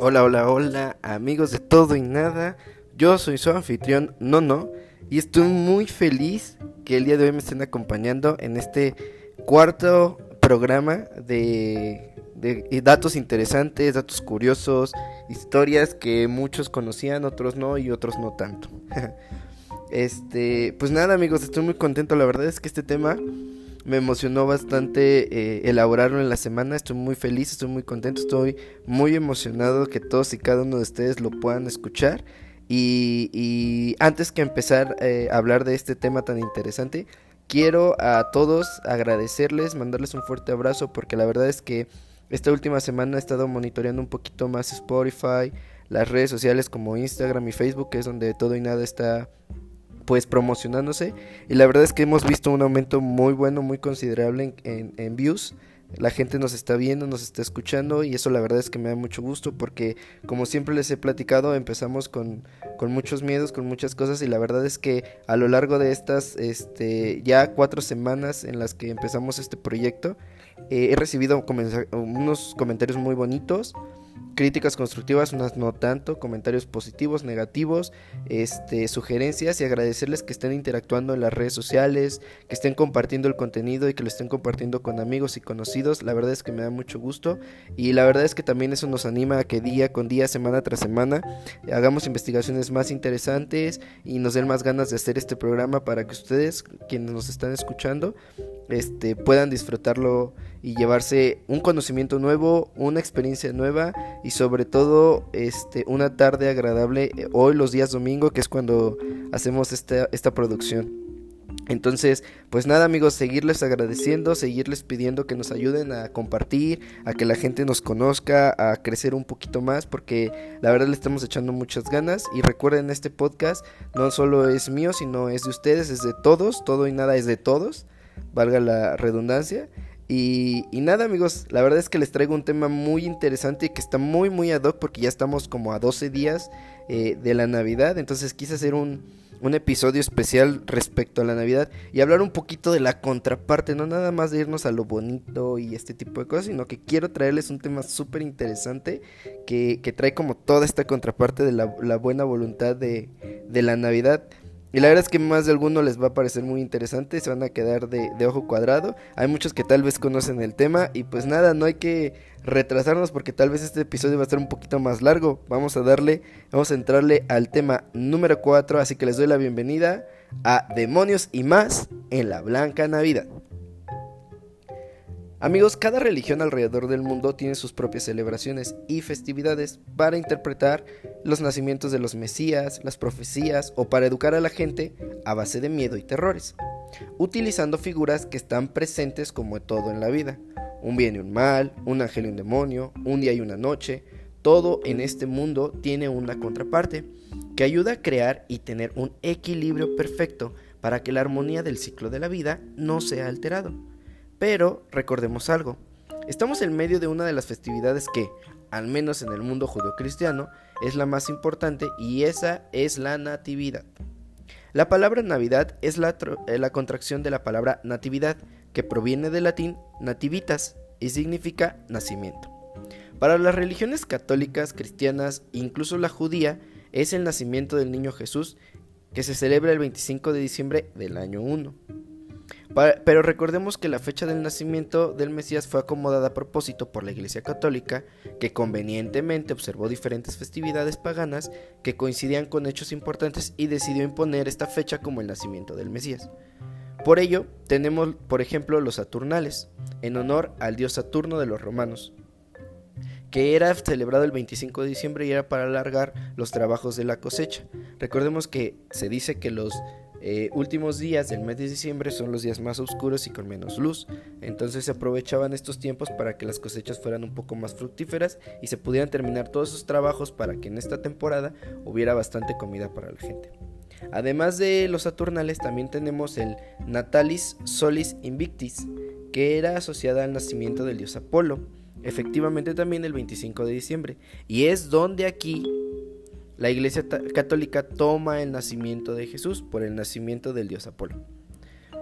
Hola, hola, hola, amigos de todo y nada. Yo soy su anfitrión Nono y estoy muy feliz que el día de hoy me estén acompañando en este cuarto programa de, de datos interesantes, datos curiosos, historias que muchos conocían, otros no y otros no tanto. este, pues nada, amigos, estoy muy contento. La verdad es que este tema me emocionó bastante eh, elaborarlo en la semana. Estoy muy feliz, estoy muy contento, estoy muy emocionado que todos y cada uno de ustedes lo puedan escuchar. Y, antes que empezar eh, a hablar de este tema tan interesante, quiero a todos agradecerles, mandarles un fuerte abrazo porque la verdad es que esta última semana he estado monitoreando un poquito más Spotify, las redes sociales como Instagram y Facebook, que es donde todo y nada está pues promocionándose y la verdad es que hemos visto un aumento muy bueno, muy considerable en, views. La gente nos está viendo, nos está escuchando y eso la verdad es que me da mucho gusto porque como siempre les he platicado empezamos con, con muchos miedos, con muchas cosas y la verdad es que a lo largo de estas este, ya cuatro semanas en las que empezamos este proyecto eh, he recibido unos comentarios muy bonitos críticas constructivas, unas no tanto, comentarios positivos, negativos, este, sugerencias y agradecerles que estén interactuando en las redes sociales, que estén compartiendo el contenido y que lo estén compartiendo con amigos y conocidos. La verdad es que me da mucho gusto y la verdad es que también eso nos anima a que día con día, semana tras semana, hagamos investigaciones más interesantes y nos den más ganas de hacer este programa para que ustedes, quienes nos están escuchando, este, puedan disfrutarlo y llevarse un conocimiento nuevo, una experiencia nueva sobre todo este, una tarde agradable eh, hoy los días domingo que es cuando hacemos esta, esta producción. Entonces, pues nada amigos, seguirles agradeciendo, seguirles pidiendo que nos ayuden a compartir, a que la gente nos conozca, a crecer un poquito más, porque la verdad le estamos echando muchas ganas. Y recuerden, este podcast no solo es mío, sino es de ustedes, es de todos, todo y nada es de todos valga la redundancia. Y, nada amigos, la verdad es que les traigo un tema muy interesante y que está muy muy ad hoc porque ya estamos como a 12 días eh, de la Navidad, entonces quise hacer un, un, episodio especial respecto a la Navidad y hablar un poquito de la contraparte, no nada más de irnos a lo bonito y este tipo de cosas, sino que quiero traerles un tema súper interesante que, que, trae como toda esta contraparte de la, la buena voluntad de, de la Navidad. Y la verdad es que más de alguno les va a parecer muy interesante, se van a quedar de, ojo cuadrado. Hay muchos que tal vez conocen el tema y pues nada, no hay que retrasarnos porque tal vez este episodio va a ser un poquito más largo. Vamos a darle, vamos a entrarle al tema número 4, así que les doy la bienvenida a Demonios y más en la Blanca Navidad. Amigos, cada religión alrededor del mundo tiene sus propias celebraciones y festividades para interpretar los nacimientos de los Mesías, las profecías o para educar a la gente a base de miedo y terrores, utilizando figuras que están presentes como todo en la vida. Un bien y un mal, un ángel y un demonio, un día y una noche, todo en este mundo tiene una contraparte que ayuda a crear y tener un equilibrio perfecto para que la armonía del ciclo de la vida no sea alterado. Pero recordemos algo, estamos en medio de una de las festividades que, al menos en el mundo judeocristiano, es la más importante y esa es la natividad. La palabra Navidad es la, eh, la, contracción de la palabra natividad, que proviene del latín nativitas y significa nacimiento. Para las religiones católicas, cristianas, incluso la judía, es el nacimiento del niño Jesús, que se celebra el 25 de diciembre del año 1. Pero recordemos que la fecha del nacimiento del Mesías fue acomodada a propósito por la Iglesia Católica, que convenientemente observó diferentes festividades paganas que coincidían con hechos importantes y decidió imponer esta fecha como el nacimiento del Mesías. Por ello, tenemos, por ejemplo, los Saturnales, en honor al dios Saturno de los romanos, que era celebrado el 25 de diciembre y era para alargar los trabajos de la cosecha. Recordemos que se dice que los eh, últimos días del mes de diciembre son los días más oscuros y con menos luz, entonces se aprovechaban estos tiempos para que las cosechas fueran un poco más fructíferas y se pudieran terminar todos sus trabajos para que en esta temporada hubiera bastante comida para la gente. Además de los Saturnales también tenemos el Natalis Solis Invictis, que era asociada al nacimiento del dios Apolo, efectivamente también el 25 de diciembre, y es donde aquí la Iglesia Católica toma el nacimiento de Jesús por el nacimiento del dios Apolo.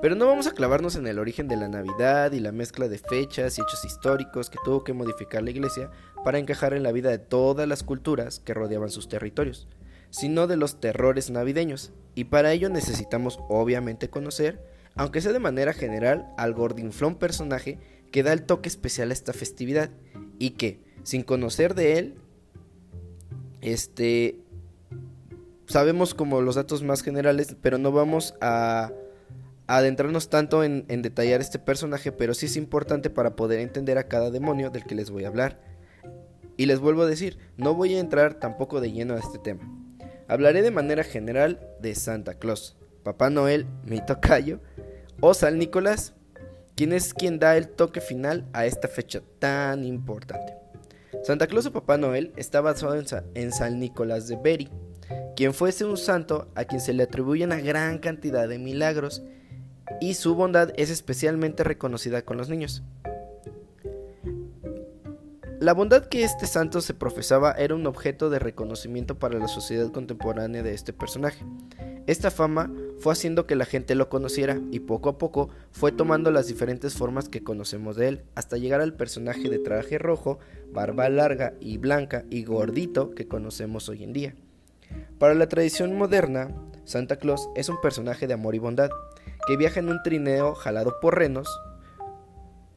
Pero no vamos a clavarnos en el origen de la Navidad y la mezcla de fechas y hechos históricos que tuvo que modificar la iglesia para encajar en la vida de todas las culturas que rodeaban sus territorios, sino de los terrores navideños. Y para ello necesitamos obviamente conocer, aunque sea de manera general, al gordinflón personaje que da el toque especial a esta festividad y que, sin conocer de él, este sabemos como los datos más generales, pero no vamos a adentrarnos tanto en, detallar este personaje, pero sí es importante para poder entender a cada demonio del que les voy a hablar. Y les vuelvo a decir, no voy a entrar tampoco de lleno a este tema. Hablaré de manera general de Santa Claus, Papá Noel, mi tocayo, o San Nicolás, quien es quien da el toque final a esta fecha tan importante. Santa Claus o Papá Noel está basado en, San Nicolás de Beri, quien fuese un santo a quien se le atribuye una gran cantidad de milagros y su bondad es especialmente reconocida con los niños. La bondad que este santo se profesaba era un objeto de reconocimiento para la sociedad contemporánea de este personaje. Esta fama fue haciendo que la gente lo conociera y poco a poco fue tomando las diferentes formas que conocemos de él, hasta llegar al personaje de traje rojo, barba larga y blanca y gordito que conocemos hoy en día. Para la tradición moderna, Santa Claus es un personaje de amor y bondad, que viaja en un trineo jalado por renos,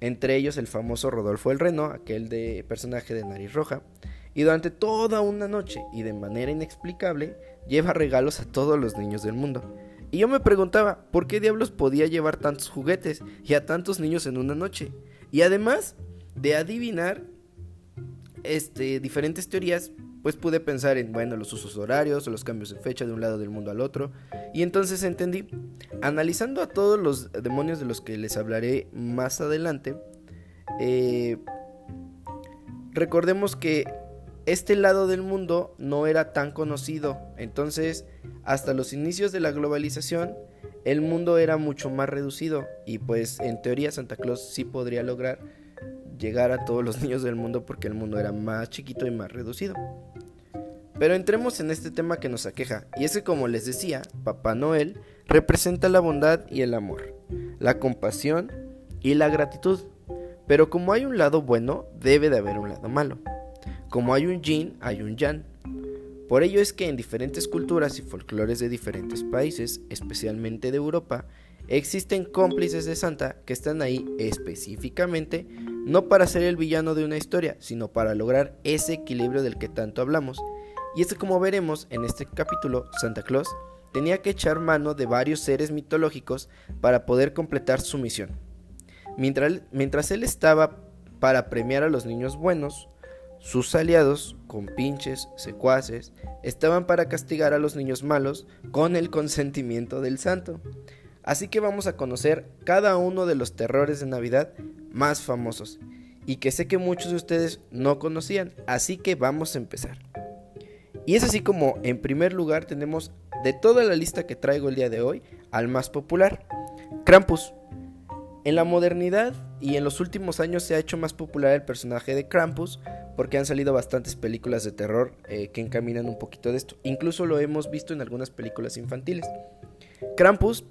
entre ellos el famoso Rodolfo el Reno, aquel de personaje de nariz roja, y durante toda una noche y de manera inexplicable lleva regalos a todos los niños del mundo. Y yo me preguntaba, ¿por qué diablos podía llevar tantos juguetes y a tantos niños en una noche? Y además de adivinar este, diferentes teorías, pues pude pensar en, bueno, los usos horarios, los cambios de fecha de un lado del mundo al otro. Y entonces entendí, analizando a todos los demonios de los que les hablaré más adelante, eh, recordemos que este lado del mundo no era tan conocido. Entonces, hasta los inicios de la globalización, el mundo era mucho más reducido. Y pues en teoría Santa Claus sí podría lograr llegar a todos los niños del mundo porque el mundo era más chiquito y más reducido. Pero entremos en este tema que nos aqueja, y es que como les decía, Papá Noel representa la bondad y el amor, la compasión y la gratitud. Pero como hay un lado bueno, debe de haber un lado malo. Como hay un yin, hay un yang. Por ello es que en diferentes culturas y folclores de diferentes países, especialmente de Europa, existen cómplices de Santa que están ahí específicamente no para ser el villano de una historia, sino para lograr ese equilibrio del que tanto hablamos y es que como veremos en este capítulo, Santa Claus tenía que echar mano de varios seres mitológicos para poder completar su misión. Mientras, mientras él estaba para premiar a los niños buenos, sus aliados, con pinches, secuaces, estaban para castigar a los niños malos con el consentimiento del santo. Así que vamos a conocer cada uno de los terrores de Navidad más famosos y que sé que muchos de ustedes no conocían, así que vamos a empezar. Y es así como en primer lugar tenemos de toda la lista que traigo el día de hoy al más popular, Krampus. En la modernidad y en los últimos años se ha hecho más popular el personaje de Krampus porque han salido bastantes películas de terror eh, que encaminan un poquito de esto. Incluso lo hemos visto en algunas películas infantiles. Krampus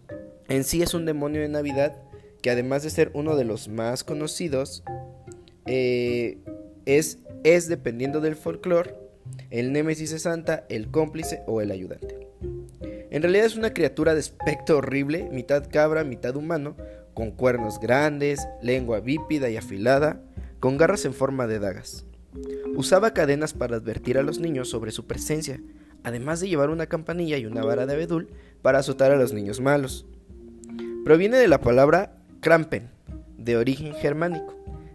en sí es un demonio de Navidad que además de ser uno de los más conocidos, eh, es, es dependiendo del folclore el némesis de Santa, el cómplice o el ayudante. En realidad es una criatura de aspecto horrible, mitad cabra, mitad humano, con cuernos grandes, lengua bípida y afilada, con garras en forma de dagas. Usaba cadenas para advertir a los niños sobre su presencia, además de llevar una campanilla y una vara de abedul para azotar a los niños malos. Proviene de la palabra krampen, de origen germánico,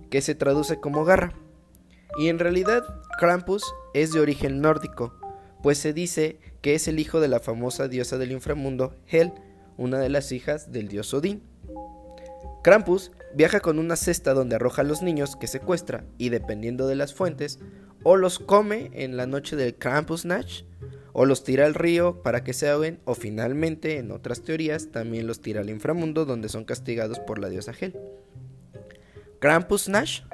que se traduce como garra. Y en realidad Krampus es de origen nórdico, pues se dice que es el hijo de la famosa diosa del inframundo Hel, una de las hijas del dios Odín. Krampus viaja con una cesta donde arroja a los niños que secuestra y dependiendo de las fuentes, o los come en la noche del Krampusnacht, o los tira al río para que se ahoguen, o finalmente, en otras teorías, también los tira al inframundo donde son castigados por la diosa Hel. Krampusnacht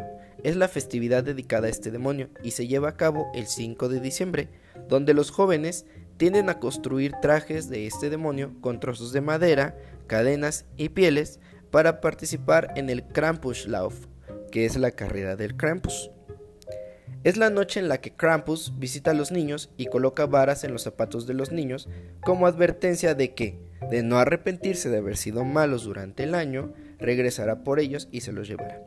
es la festividad dedicada a este demonio y se lleva a cabo el 5 de diciembre, donde los jóvenes tienden a construir trajes de este demonio con trozos de madera, cadenas y pieles para participar en el Krampuslauf, que es la carrera del Krampus. Es la noche en la que Krampus visita a los niños y coloca varas en los zapatos de los niños como advertencia de que, de no arrepentirse de haber sido malos durante el año, regresará por ellos y se los llevará.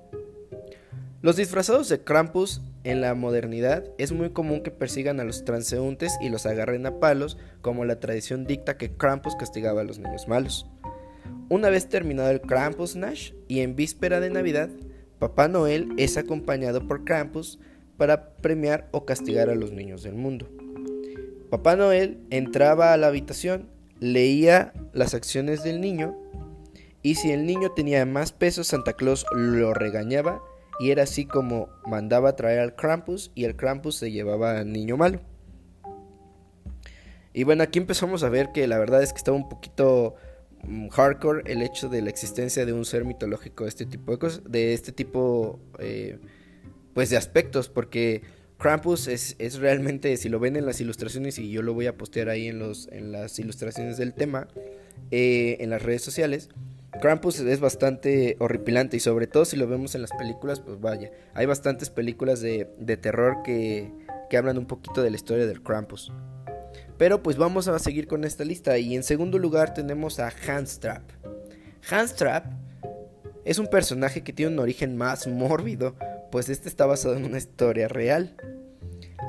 Los disfrazados de Krampus en la modernidad es muy común que persigan a los transeúntes y los agarren a palos, como la tradición dicta que Krampus castigaba a los niños malos. Una vez terminado el Krampus Nash y en víspera de Navidad, Papá Noel es acompañado por Krampus para premiar o castigar a los niños del mundo. Papá Noel entraba a la habitación, leía las acciones del niño y si el niño tenía más peso, Santa Claus lo regañaba y era así como mandaba traer al Krampus y el Krampus se llevaba al niño malo. Y bueno, aquí empezamos a ver que la verdad es que estaba un poquito mm, hardcore el hecho de la existencia de un ser mitológico de este tipo de cosas, de este tipo eh, pues de aspectos, porque Krampus es, realmente, si lo ven en las ilustraciones, y yo lo voy a postear ahí en, los, en las ilustraciones del tema, eh, en las redes sociales, Krampus es bastante horripilante y sobre todo si lo vemos en las películas, pues vaya, hay bastantes películas de, de terror que, que hablan un poquito de la historia del Krampus. Pero pues vamos a seguir con esta lista y en segundo lugar tenemos a Handstrap. Handstrap es un personaje que tiene un origen más mórbido, pues este está basado en una historia real.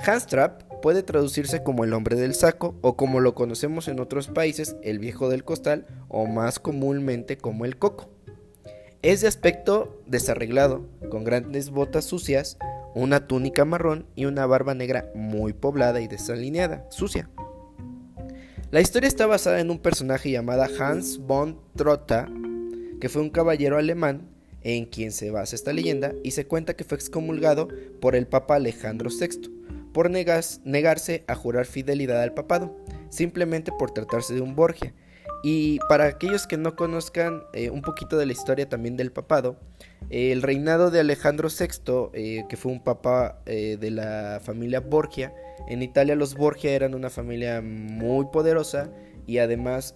Handstrap puede traducirse como el hombre del saco o como lo conocemos en otros países, el viejo del costal o más comúnmente como el coco. Es de aspecto desarreglado, con grandes botas sucias, una túnica marrón y una barba negra muy poblada y desalineada, sucia. La historia está basada en un personaje llamado Hans von Trotta, que fue un caballero alemán en quien se basa esta leyenda y se cuenta que fue excomulgado por el Papa Alejandro VI por negarse a jurar fidelidad al papado, simplemente por tratarse de un Borgia. Y para aquellos que no conozcan eh, un poquito de la historia también del papado, el reinado de Alejandro VI, eh, que fue un papa eh, de la familia Borgia, en Italia los Borgia eran una familia muy poderosa y además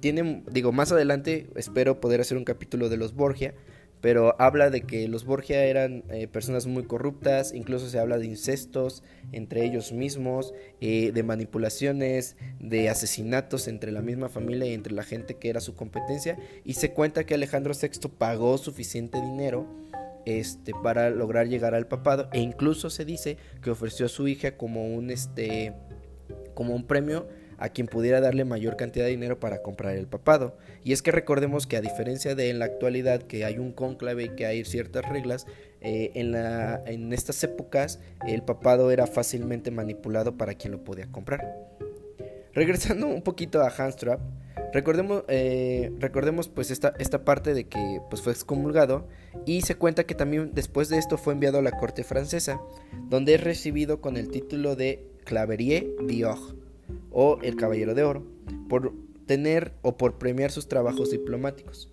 tienen, digo, más adelante espero poder hacer un capítulo de los Borgia, pero habla de que los Borgia eran eh, personas muy corruptas, incluso se habla de incestos entre ellos mismos, eh, de manipulaciones, de asesinatos entre la misma familia y entre la gente que era su competencia, y se cuenta que Alejandro VI pagó suficiente dinero este, para lograr llegar al papado, e incluso se dice que ofreció a su hija como un, este, como un premio a quien pudiera darle mayor cantidad de dinero para comprar el papado. Y es que recordemos que a diferencia de en la actualidad que hay un cónclave y que hay ciertas reglas, eh, en, en estas épocas el papado era fácilmente manipulado para quien lo podía comprar. Regresando un poquito a Handstrap, recordemos, eh, recordemos pues esta, esta parte de que pues fue excomulgado y se cuenta que también después de esto fue enviado a la corte francesa, donde es recibido con el título de Claverier d'Or o el Caballero de Oro por tener o por premiar sus trabajos diplomáticos.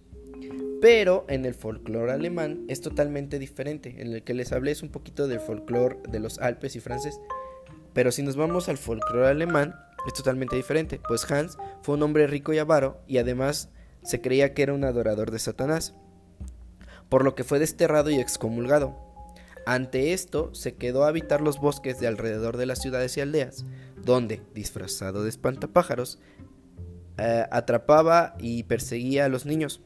Pero en el folclore alemán es totalmente diferente. En el que les hablé es un poquito del folclore de los Alpes y francés. Pero si nos vamos al folclore alemán, es totalmente diferente, pues Hans fue un hombre rico y avaro y además se creía que era un adorador de Satanás, por lo que fue desterrado y excomulgado. Ante esto, se quedó a habitar los bosques de alrededor de las ciudades y aldeas, donde, disfrazado de espantapájaros, eh, atrapaba y perseguía a los niños,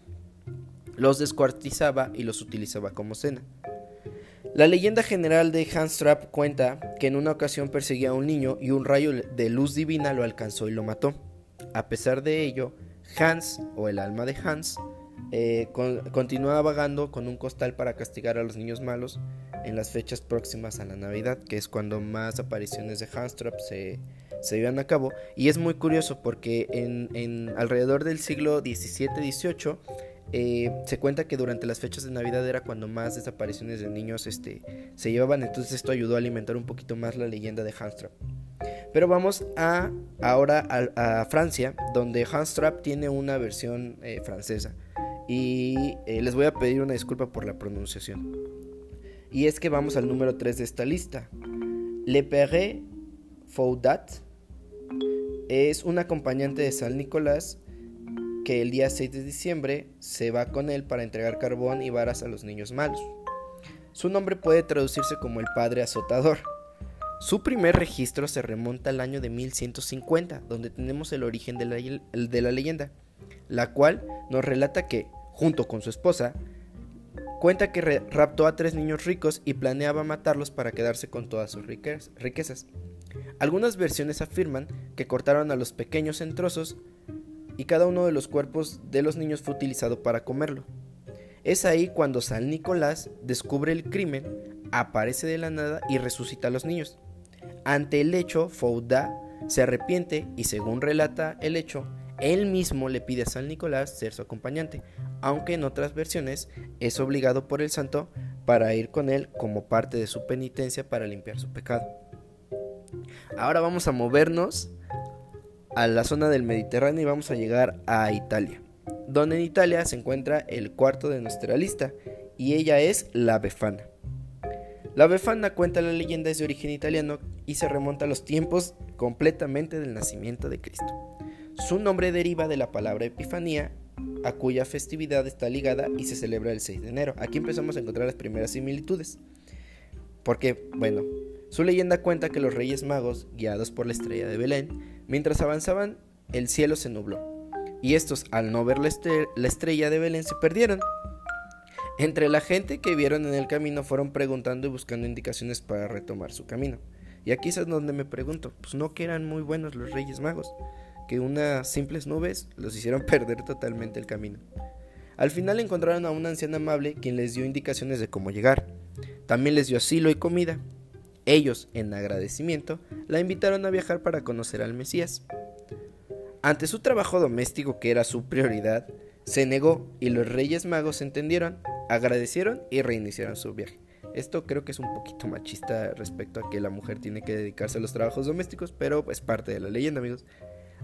los descuartizaba y los utilizaba como cena. La leyenda general de Hans Trapp cuenta que en una ocasión perseguía a un niño y un rayo de luz divina lo alcanzó y lo mató. A pesar de ello, Hans, o el alma de Hans, eh, continuaba vagando con un costal para castigar a los niños malos en las fechas próximas a la Navidad, que es cuando más apariciones de Handstrap se, se llevan a cabo. Y es muy curioso porque en, alrededor del siglo XVII-XVIII eh, se cuenta que durante las fechas de Navidad era cuando más desapariciones de niños este, se llevaban, entonces esto ayudó a alimentar un poquito más la leyenda de Handstrap. Pero vamos a ahora a, Francia, donde Handstrap tiene una versión eh, francesa. Y eh, les voy a pedir una disculpa por la pronunciación. Y es que vamos al número 3 de esta lista. Le Père Faudat es un acompañante de San Nicolás que el día 6 de diciembre se va con él para entregar carbón y varas a los niños malos. Su nombre puede traducirse como el Padre Azotador. Su primer registro se remonta al año de 1150, donde tenemos el origen de la, de la leyenda, la cual nos relata que, junto con su esposa, cuenta que raptó a tres niños ricos y planeaba matarlos para quedarse con todas sus riquezas. Algunas versiones afirman que cortaron a los pequeños en trozos y cada uno de los cuerpos de los niños fue utilizado para comerlo. Es ahí cuando San Nicolás descubre el crimen, aparece de la nada y resucita a los niños. Ante el hecho, Fouda se arrepiente y según relata el hecho, él mismo le pide a San Nicolás ser su acompañante, aunque en otras versiones es obligado por el santo para ir con él como parte de su penitencia para limpiar su pecado. Ahora vamos a movernos a la zona del Mediterráneo y vamos a llegar a Italia, donde en Italia se encuentra el cuarto de nuestra lista y ella es la Befana. La Befana cuenta la leyenda es de origen italiano y se remonta a los tiempos completamente del nacimiento de Cristo. Su nombre deriva de la palabra Epifanía, a cuya festividad está ligada y se celebra el 6 de enero. Aquí empezamos a encontrar las primeras similitudes. Porque, bueno, su leyenda cuenta que los Reyes Magos, guiados por la estrella de Belén, mientras avanzaban, el cielo se nubló, y estos, al no ver la, estrella de Belén, se perdieron. Entre la gente que vieron en el camino fueron preguntando y buscando indicaciones para retomar su camino. Y aquí es donde me pregunto, pues no que eran muy buenos los Reyes Magos, que unas simples nubes los hicieron perder totalmente el camino. Al final encontraron a una anciana amable quien les dio indicaciones de cómo llegar. También les dio asilo y comida, ellos, en agradecimiento, la invitaron a viajar para conocer al Mesías. Ante su trabajo doméstico, que era su prioridad, se negó y los Reyes Magos entendieron, agradecieron y reiniciaron su viaje. Esto creo que es un poquito machista respecto a que la mujer tiene que dedicarse a los trabajos domésticos, pero es parte de la leyenda, amigos.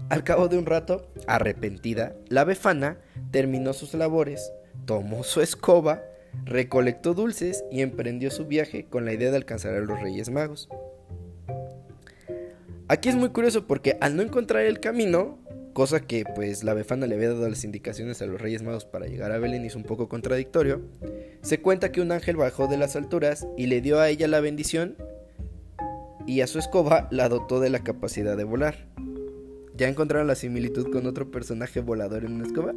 Al cabo de un rato, arrepentida, la befana terminó sus labores, tomó su escoba recolectó dulces y emprendió su viaje con la idea de alcanzar a los Reyes Magos. Aquí es muy curioso porque al no encontrar el camino, cosa que pues la befana le había dado las indicaciones a los Reyes Magos para llegar a Belén es un poco contradictorio, se cuenta que un ángel bajó de las alturas y le dio a ella la bendición y a su escoba la dotó de la capacidad de volar. ¿Ya encontraron la similitud con otro personaje volador en una escoba?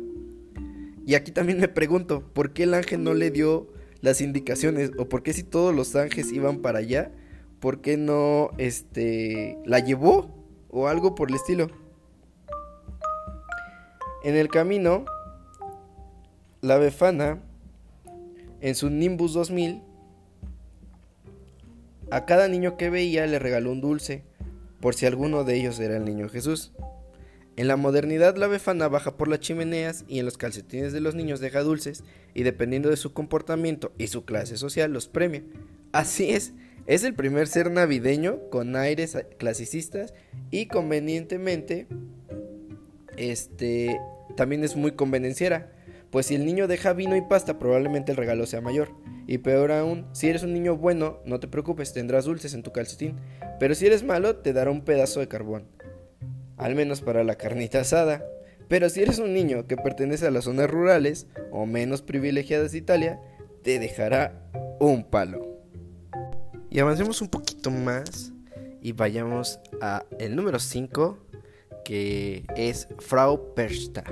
Y aquí también me pregunto, ¿por qué el ángel no le dio las indicaciones? ¿O por qué si todos los ángeles iban para allá, por qué no este la llevó o algo por el estilo? En el camino, la Befana en su Nimbus 2000 a cada niño que veía le regaló un dulce, por si alguno de ellos era el niño Jesús. En la modernidad la befana baja por las chimeneas y en los calcetines de los niños deja dulces y dependiendo de su comportamiento y su clase social los premia. Así es, es el primer ser navideño con aires clasicistas y convenientemente este también es muy convenenciera, pues si el niño deja vino y pasta probablemente el regalo sea mayor. Y peor aún, si eres un niño bueno, no te preocupes, tendrás dulces en tu calcetín, pero si eres malo te dará un pedazo de carbón al menos para la carnita asada. Pero si eres un niño que pertenece a las zonas rurales o menos privilegiadas de Italia, te dejará un palo. Y avancemos un poquito más y vayamos a el número 5, que es Frau Persta.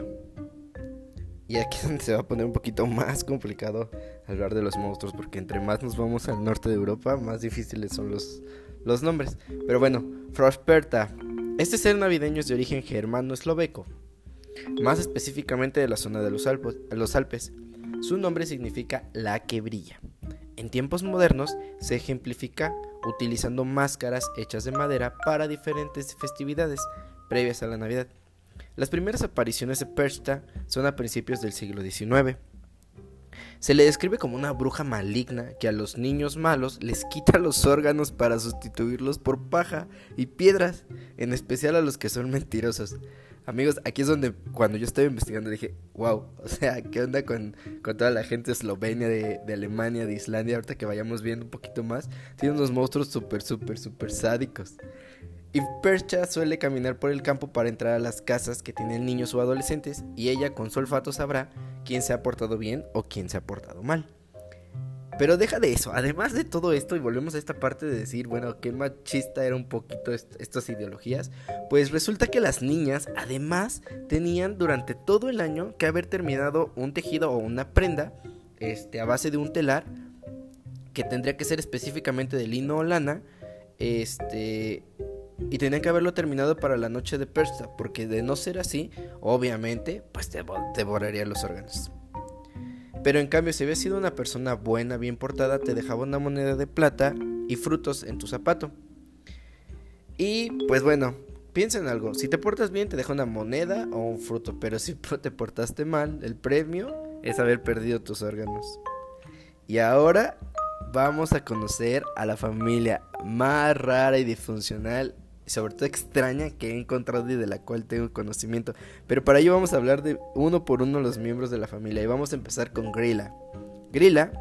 Y aquí es donde se va a poner un poquito más complicado hablar de los monstruos, porque entre más nos vamos al norte de Europa, más difíciles son los, los nombres. Pero bueno, Frau Perta este ser navideño es de origen germano-esloveco, más específicamente de la zona de los, Alpes. Su nombre significa la que brilla. En tiempos modernos se ejemplifica utilizando máscaras hechas de madera para diferentes festividades previas a la Navidad. Las primeras apariciones de Persta son a principios del siglo XIX. Se le describe como una bruja maligna que a los niños malos les quita los órganos para sustituirlos por paja y piedras, en especial a los que son mentirosos. Amigos, aquí es donde cuando yo estaba investigando dije, wow, o sea, ¿qué onda con, toda la gente eslovenia, de, de, Alemania, de Islandia? Ahorita que vayamos viendo un poquito más, tiene unos monstruos súper, súper, súper sádicos. Y Percha suele caminar por el campo para entrar a las casas que tienen niños o adolescentes y ella con su olfato sabrá quién se ha portado bien o quién se ha portado mal. Pero deja de eso, además de todo esto, y volvemos a esta parte de decir, bueno, qué machista era un poquito estas ideologías, pues resulta que las niñas además tenían durante todo el año que haber terminado un tejido o una prenda este, a base de un telar que tendría que ser específicamente de lino o lana, este, y tenían que haberlo terminado para la noche de Persa, porque de no ser así, obviamente, pues te devoraría los órganos. Pero en cambio, si habías sido una persona buena, bien portada, te dejaba una moneda de plata y frutos en tu zapato. Y pues bueno, piensa en algo, si te portas bien te deja una moneda o un fruto, pero si te portaste mal, el premio es haber perdido tus órganos. Y ahora vamos a conocer a la familia más rara y disfuncional sobre todo extraña que he encontrado y de la cual tengo conocimiento. Pero para ello vamos a hablar de uno por uno los miembros de la familia y vamos a empezar con Grilla. Grilla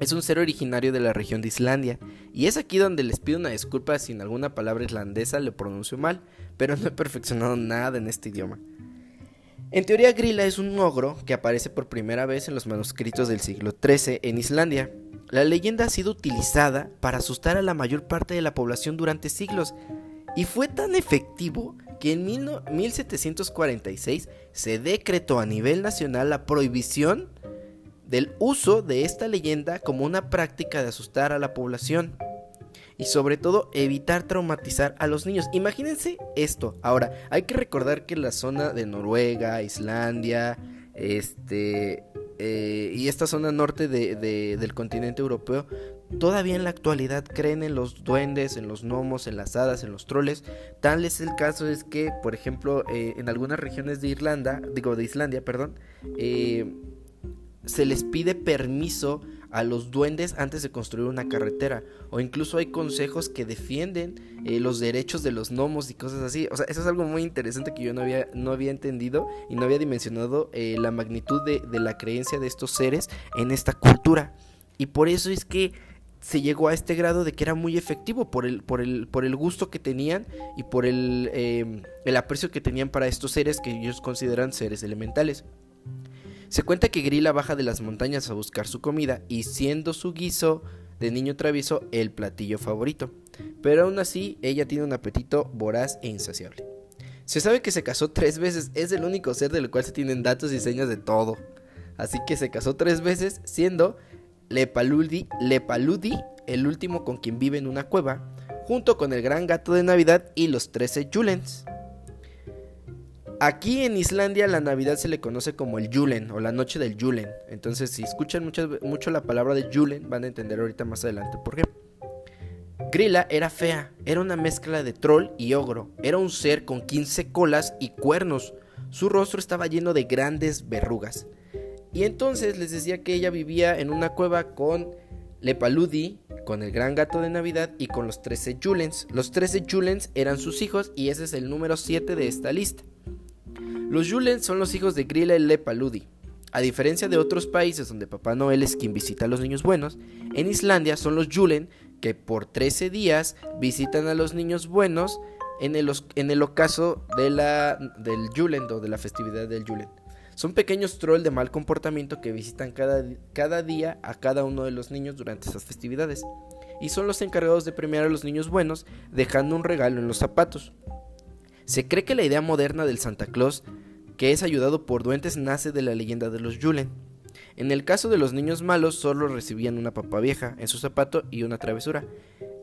es un ser originario de la región de Islandia y es aquí donde les pido una disculpa si en alguna palabra islandesa le pronuncio mal, pero no he perfeccionado nada en este idioma. En teoría Grilla es un ogro que aparece por primera vez en los manuscritos del siglo XIII en Islandia. La leyenda ha sido utilizada para asustar a la mayor parte de la población durante siglos, y fue tan efectivo que en 1746 se decretó a nivel nacional la prohibición del uso de esta leyenda como una práctica de asustar a la población y sobre todo evitar traumatizar a los niños. Imagínense esto. Ahora, hay que recordar que la zona de Noruega, Islandia, este eh, y esta zona norte del continente europeo todavía en la actualidad creen en los duendes, en los gnomos, en las hadas, en los troles. Tal es el caso es que, por ejemplo, eh, en algunas regiones de Irlanda, digo de Islandia, perdón, eh, se les pide permiso a los duendes antes de construir una carretera. O incluso hay consejos que defienden eh, los derechos de los gnomos y cosas así. O sea, eso es algo muy interesante que yo no había, no había entendido y no había dimensionado la magnitud de, de la creencia de estos seres en esta cultura. Y por eso es que se llegó a este grado de que era muy efectivo por el, por el, por el gusto que tenían y por el, em, el aprecio que tenían para estos seres que ellos consideran seres elementales. Se cuenta que Grilla baja de las montañas a buscar su comida y siendo su guiso de niño travieso el platillo favorito. Pero aún así ella tiene un apetito voraz e insaciable. Se sabe que se casó tres veces, es el único ser del cual se tienen datos y señas de todo. Así que se casó tres veces siendo Lepaludi, Lepaludi, el último con quien vive en una cueva, junto con el gran gato de Navidad y los 13 Julens. Aquí en Islandia la Navidad se le conoce como el Julen o la noche del Julen. Entonces si escuchan mucho, mucho la palabra de Julen van a entender ahorita más adelante por qué. Grilla era fea, era una mezcla de troll y ogro, era un ser con 15 colas y cuernos. Su rostro estaba lleno de grandes verrugas. Y entonces les decía que ella vivía en una cueva con Lepaludi, con el gran gato de Navidad y con los 13 Julens. Los 13 Julens eran sus hijos y ese es el número 7 de esta lista. Los Julens son los hijos de Grilla y Lepaludi. A diferencia de otros países donde Papá Noel es quien visita a los niños buenos, en Islandia son los Julen que por 13 días visitan a los niños buenos en el, ocaso de la, del de la festividad del Julen. Son pequeños trolls de mal comportamiento que visitan cada, cada día a cada uno de los niños durante esas festividades. Y son los encargados de premiar a los niños buenos dejando un regalo en los zapatos. Se cree que la idea moderna del Santa Claus, que es ayudado por duendes, nace de la leyenda de los Julen. En el caso de los niños malos, solo recibían una papa vieja en su zapato y una travesura.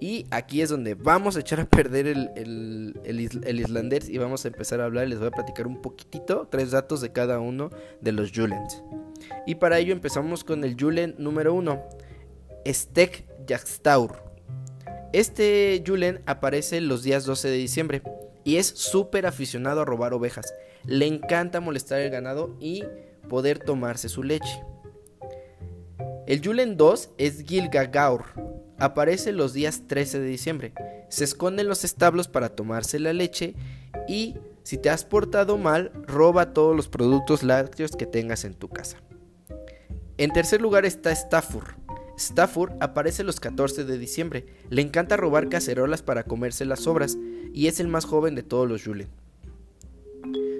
Y aquí es donde vamos a echar a perder el, islandés y vamos a empezar a hablar. Les voy a platicar un poquitito, tres datos de cada uno de los Julens. Y para ello empezamos con el Julen número uno, Stek Jakstaur. Este Julen aparece los días 12 de diciembre y es súper aficionado a robar ovejas. Le encanta molestar el ganado y poder tomarse su leche. El Julen 2 es Gilgagaur, aparece los días 13 de diciembre. Se esconde en los establos para tomarse la leche y si te has portado mal, roba todos los productos lácteos que tengas en tu casa. En tercer lugar está Staffur. Stafford aparece los 14 de diciembre. Le encanta robar cacerolas para comerse las sobras y es el más joven de todos los Julen.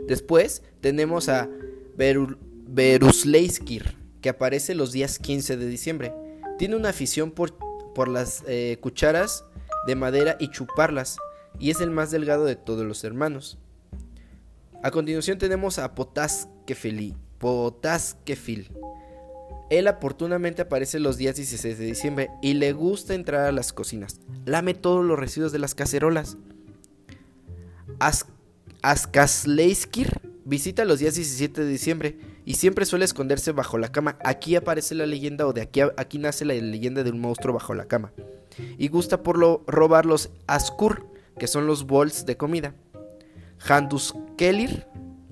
Después tenemos a Berusleiskir, que aparece los días 15 de diciembre. Tiene una afición por, por las eh, cucharas de madera y chuparlas, y es el más delgado de todos los hermanos. A continuación tenemos a Potaskefil. Potaskefil. Él oportunamente aparece los días 16 de diciembre y le gusta entrar a las cocinas. Lame todos los residuos de las cacerolas. As visita los días 17 de diciembre y siempre suele esconderse bajo la cama. Aquí aparece la leyenda o de aquí, aquí nace la leyenda de un monstruo bajo la cama. Y gusta por lo, robar los Askur, que son los bols de comida. Handuskelir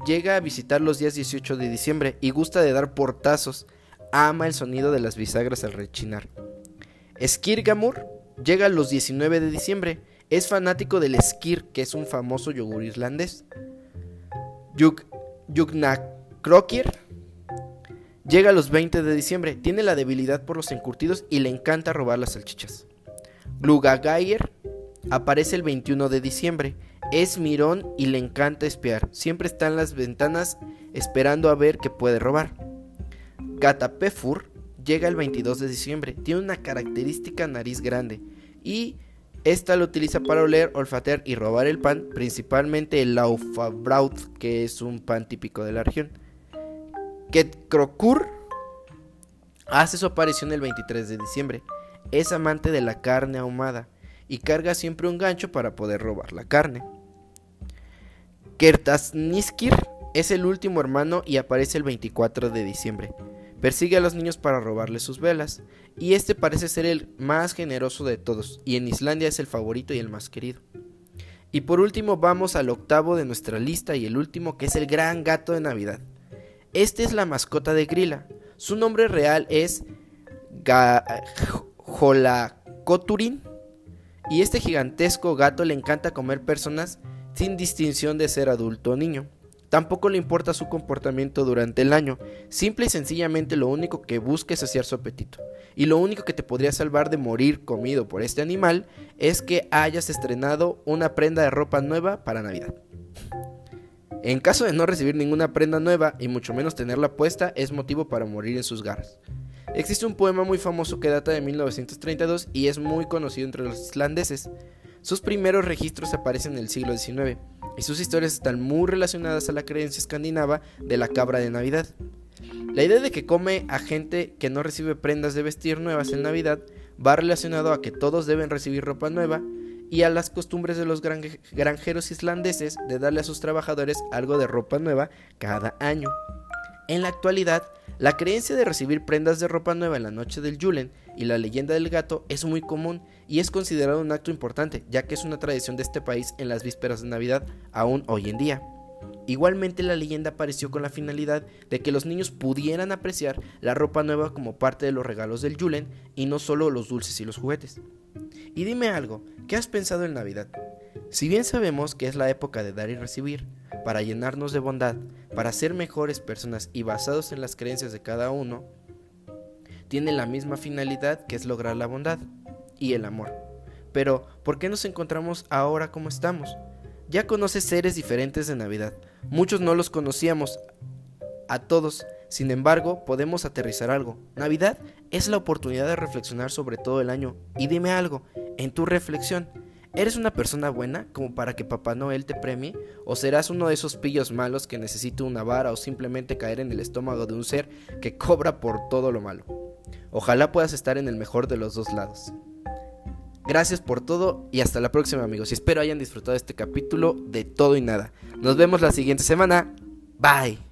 llega a visitar los días 18 de diciembre y gusta de dar portazos ama el sonido de las bisagras al rechinar. Skirgamur llega los 19 de diciembre. Es fanático del skir, que es un famoso yogur irlandés. Yug Yugnakrokir llega los 20 de diciembre. Tiene la debilidad por los encurtidos y le encanta robar las salchichas. Glugagayer aparece el 21 de diciembre. Es mirón y le encanta espiar. Siempre está en las ventanas esperando a ver qué puede robar. Gatapefur llega el 22 de diciembre. Tiene una característica nariz grande y esta lo utiliza para oler, olfatear y robar el pan, principalmente el laufabraut, que es un pan típico de la región. Ketkrocur hace su aparición el 23 de diciembre. Es amante de la carne ahumada y carga siempre un gancho para poder robar la carne. Kertasniskir es el último hermano y aparece el 24 de diciembre. Persigue a los niños para robarles sus velas, y este parece ser el más generoso de todos, y en Islandia es el favorito y el más querido. Y por último vamos al octavo de nuestra lista y el último que es el gran gato de Navidad. Este es la mascota de Grilla. Su nombre real es Jolakoturin y este gigantesco gato le encanta comer personas sin distinción de ser adulto o niño. Tampoco le importa su comportamiento durante el año, simple y sencillamente lo único que busca es saciar su apetito. Y lo único que te podría salvar de morir comido por este animal es que hayas estrenado una prenda de ropa nueva para Navidad. En caso de no recibir ninguna prenda nueva y mucho menos tenerla puesta, es motivo para morir en sus garras. Existe un poema muy famoso que data de 1932 y es muy conocido entre los islandeses. Sus primeros registros aparecen en el siglo XIX y sus historias están muy relacionadas a la creencia escandinava de la cabra de Navidad. La idea de que come a gente que no recibe prendas de vestir nuevas en Navidad va relacionado a que todos deben recibir ropa nueva y a las costumbres de los granjeros islandeses de darle a sus trabajadores algo de ropa nueva cada año. En la actualidad, la creencia de recibir prendas de ropa nueva en la noche del Yulen y la leyenda del gato es muy común y es considerado un acto importante, ya que es una tradición de este país en las vísperas de Navidad aún hoy en día. Igualmente la leyenda apareció con la finalidad de que los niños pudieran apreciar la ropa nueva como parte de los regalos del Yulen y no solo los dulces y los juguetes. Y dime algo, ¿qué has pensado en Navidad? Si bien sabemos que es la época de dar y recibir, para llenarnos de bondad, para ser mejores personas y basados en las creencias de cada uno, tiene la misma finalidad que es lograr la bondad y el amor. Pero, ¿por qué nos encontramos ahora como estamos? Ya conoces seres diferentes de Navidad. Muchos no los conocíamos a todos. Sin embargo, podemos aterrizar algo. Navidad es la oportunidad de reflexionar sobre todo el año. Y dime algo, en tu reflexión, ¿Eres una persona buena como para que Papá Noel te premie? ¿O serás uno de esos pillos malos que necesita una vara o simplemente caer en el estómago de un ser que cobra por todo lo malo? Ojalá puedas estar en el mejor de los dos lados. Gracias por todo y hasta la próxima amigos. Y espero hayan disfrutado este capítulo de todo y nada. Nos vemos la siguiente semana. Bye.